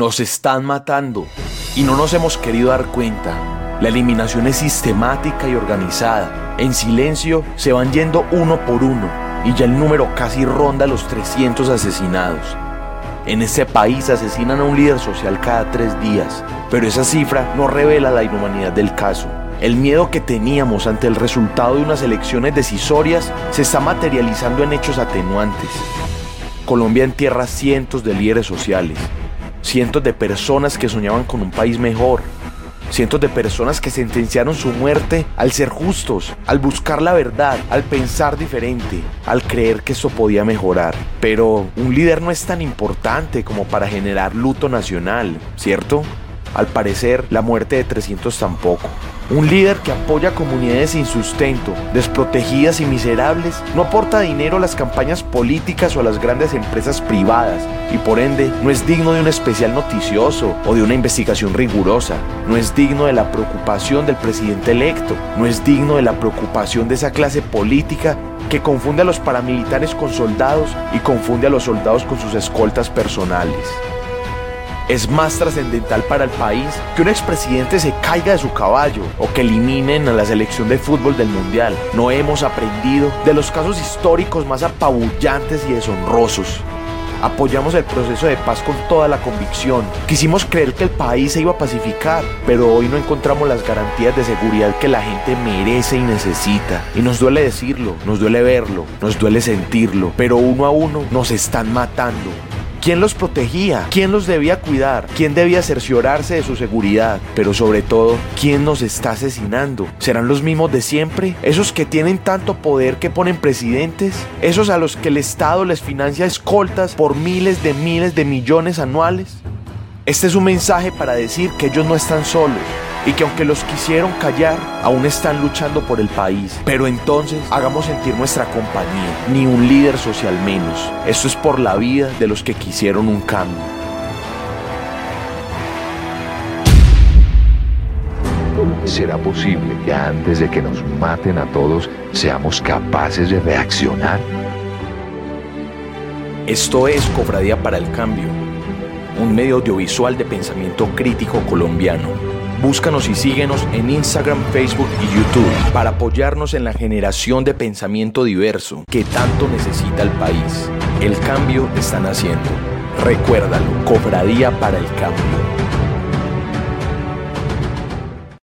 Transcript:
Nos están matando y no nos hemos querido dar cuenta. La eliminación es sistemática y organizada. En silencio se van yendo uno por uno y ya el número casi ronda los 300 asesinados. En este país asesinan a un líder social cada tres días, pero esa cifra no revela la inhumanidad del caso. El miedo que teníamos ante el resultado de unas elecciones decisorias se está materializando en hechos atenuantes. Colombia entierra cientos de líderes sociales, cientos de personas que soñaban con un país mejor, cientos de personas que sentenciaron su muerte al ser justos, al buscar la verdad, al pensar diferente, al creer que eso podía mejorar. Pero un líder no es tan importante como para generar luto nacional, ¿cierto? Al parecer, la muerte de 300 tampoco. Un líder que apoya comunidades sin sustento, desprotegidas y miserables, no aporta dinero a las campañas políticas o a las grandes empresas privadas y por ende no es digno de un especial noticioso o de una investigación rigurosa, no es digno de la preocupación del presidente electo, no es digno de la preocupación de esa clase política que confunde a los paramilitares con soldados y confunde a los soldados con sus escoltas personales es más trascendental para el país que un expresidente se caiga de su caballo o que eliminen a la selección de fútbol del mundial. No hemos aprendido de los casos históricos más apabullantes y deshonrosos. Apoyamos el proceso de paz con toda la convicción. Quisimos creer que el país se iba a pacificar, pero hoy no encontramos las garantías de seguridad que la gente merece y necesita. Y nos duele decirlo, nos duele verlo, nos duele sentirlo, pero uno a uno nos están matando. ¿Quién los protegía? ¿Quién los debía cuidar? ¿Quién debía cerciorarse de su seguridad? Pero sobre todo, ¿quién nos está asesinando? ¿Serán los mismos de siempre? ¿Esos que tienen tanto poder que ponen presidentes? ¿Esos a los que el Estado les financia escoltas por miles de miles de millones anuales? Este es un mensaje para decir que ellos no están solos y que aunque los quisieron callar, aún están luchando por el país. Pero entonces hagamos sentir nuestra compañía, ni un líder social menos. Esto es por la vida de los que quisieron un cambio. ¿Será posible que antes de que nos maten a todos seamos capaces de reaccionar? Esto es Cofradía para el Cambio, un medio audiovisual de pensamiento crítico colombiano Búscanos y síguenos en Instagram, Facebook y YouTube para apoyarnos en la generación de pensamiento diverso que tanto necesita el país. El cambio están haciendo. Recuérdalo, cofradía para el cambio.